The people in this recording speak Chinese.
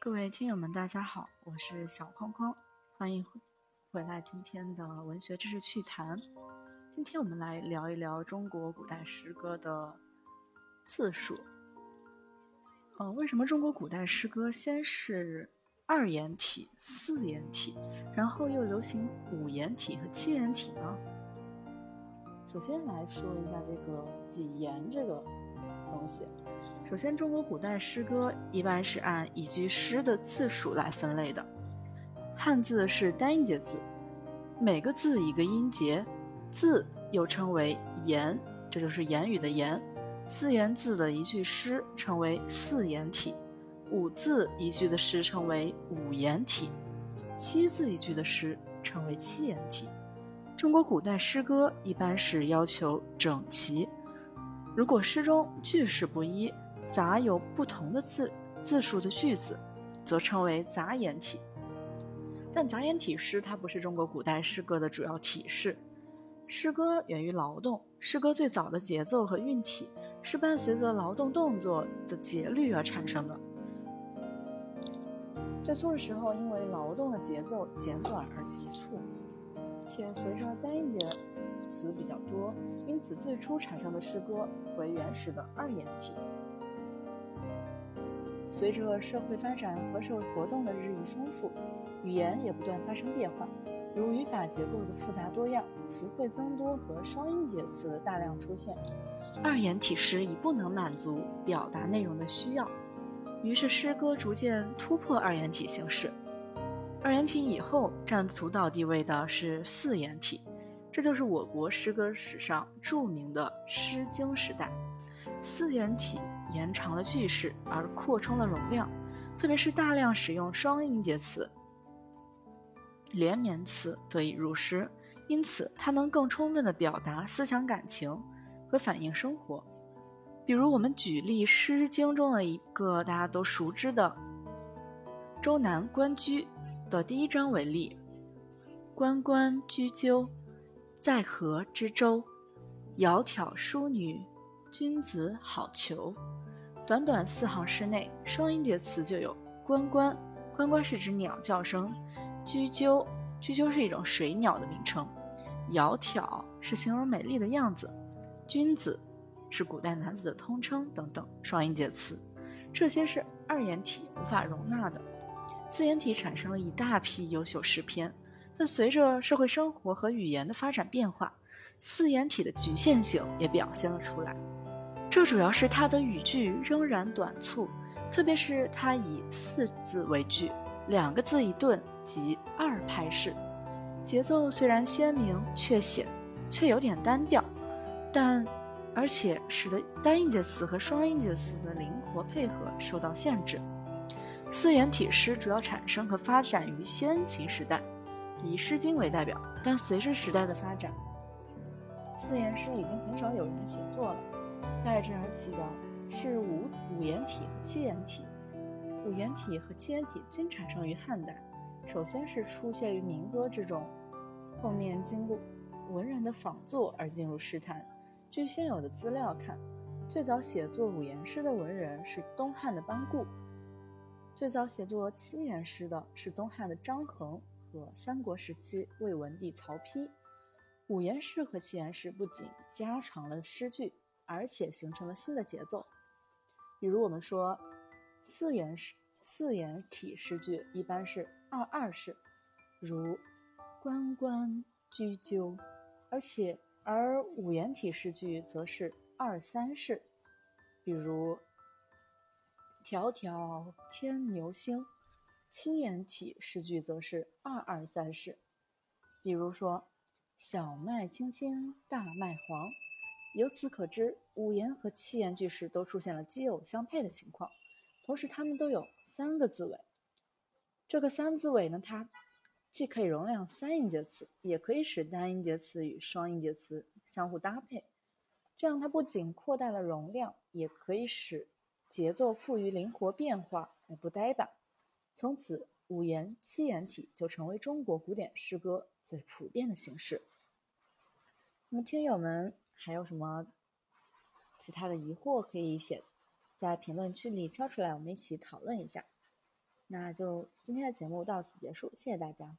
各位听友们，大家好，我是小框框，欢迎回来今天的文学知识趣谈。今天我们来聊一聊中国古代诗歌的字数。嗯，为什么中国古代诗歌先是二言体、四言体，然后又流行五言体和七言体呢？首先来说一下这个几言这个东西。首先，中国古代诗歌一般是按一句诗的字数来分类的。汉字是单音节字，每个字一个音节，字又称为言，这就是言语的言。四言字的一句诗称为四言体，五字一句的诗称为五言体，七字一句的诗称为七言体。中国古代诗歌一般是要求整齐。如果诗中句式不一，杂有不同的字字数的句子，则称为杂言体。但杂言体诗它不是中国古代诗歌的主要体式。诗歌源于劳动，诗歌最早的节奏和韵体是伴随着劳动动作的节律而产生的。最初的时候，因为劳动的节奏简短而急促，且随着单音节。词比较多，因此最初产生的诗歌为原始的二言体。随着社会发展和社会活动的日益丰富，语言也不断发生变化，如语法结构的复杂多样、词汇增多和双音节词大量出现，二言体诗已不能满足表达内容的需要，于是诗歌逐渐突破二言体形式。二言体以后占主导地位的是四言体。这就是我国诗歌史上著名的《诗经》时代，四言体延长了句式而扩充了容量，特别是大量使用双音节词、连绵词得以入诗，因此它能更充分地表达思想感情和反映生活。比如，我们举例《诗经》中的一个大家都熟知的《周南·关雎》的第一章为例：“关关雎鸠。”在河之洲，窈窕淑女，君子好逑。短短四行诗内，双音节词就有“关关”，“关关”是指鸟叫声；“雎鸠”，“雎鸠”是一种水鸟的名称；“窈窕”是形容美丽的样子；“君子”是古代男子的通称等等。双音节词，这些是二言体无法容纳的。四言体产生了一大批优秀诗篇。但随着社会生活和语言的发展变化，四言体的局限性也表现了出来。这主要是它的语句仍然短促，特别是它以四字为句，两个字一顿即二拍式，节奏虽然鲜明，却显却有点单调。但而且使得单音节词和双音节词的灵活配合受到限制。四言体诗主要产生和发展于先秦时代。以《诗经》为代表，但随着时代的发展，四言诗已经很少有人写作了。代之而起的是五五言体和七言体。五言体和七言体均产生于汉代，首先是出现于民歌之中，后面经过文人的仿作而进入诗坛。据现有的资料看，最早写作五言诗的文人是东汉的班固，最早写作七言诗的是东汉的张衡。和三国时期魏文帝曹丕，五言诗和七言诗不仅加长了诗句，而且形成了新的节奏。比如我们说，四言诗、四言体诗句一般是二二式，如“关关雎鸠”，而且而五言体诗句则是二三式，比如“迢迢牵牛星”。七言体诗句则是二二三式，比如说“小麦青青大麦黄”。由此可知，五言和七言句式都出现了奇偶相配的情况，同时它们都有三个字尾。这个三字尾呢，它既可以容量三音节词，也可以使单音节词与双音节词相互搭配。这样，它不仅扩大了容量，也可以使节奏富于灵活变化，而不呆板。从此，五言七言体就成为中国古典诗歌最普遍的形式。那么，听友们还有什么其他的疑惑，可以写在评论区里敲出来，我们一起讨论一下。那就今天的节目到此结束，谢谢大家。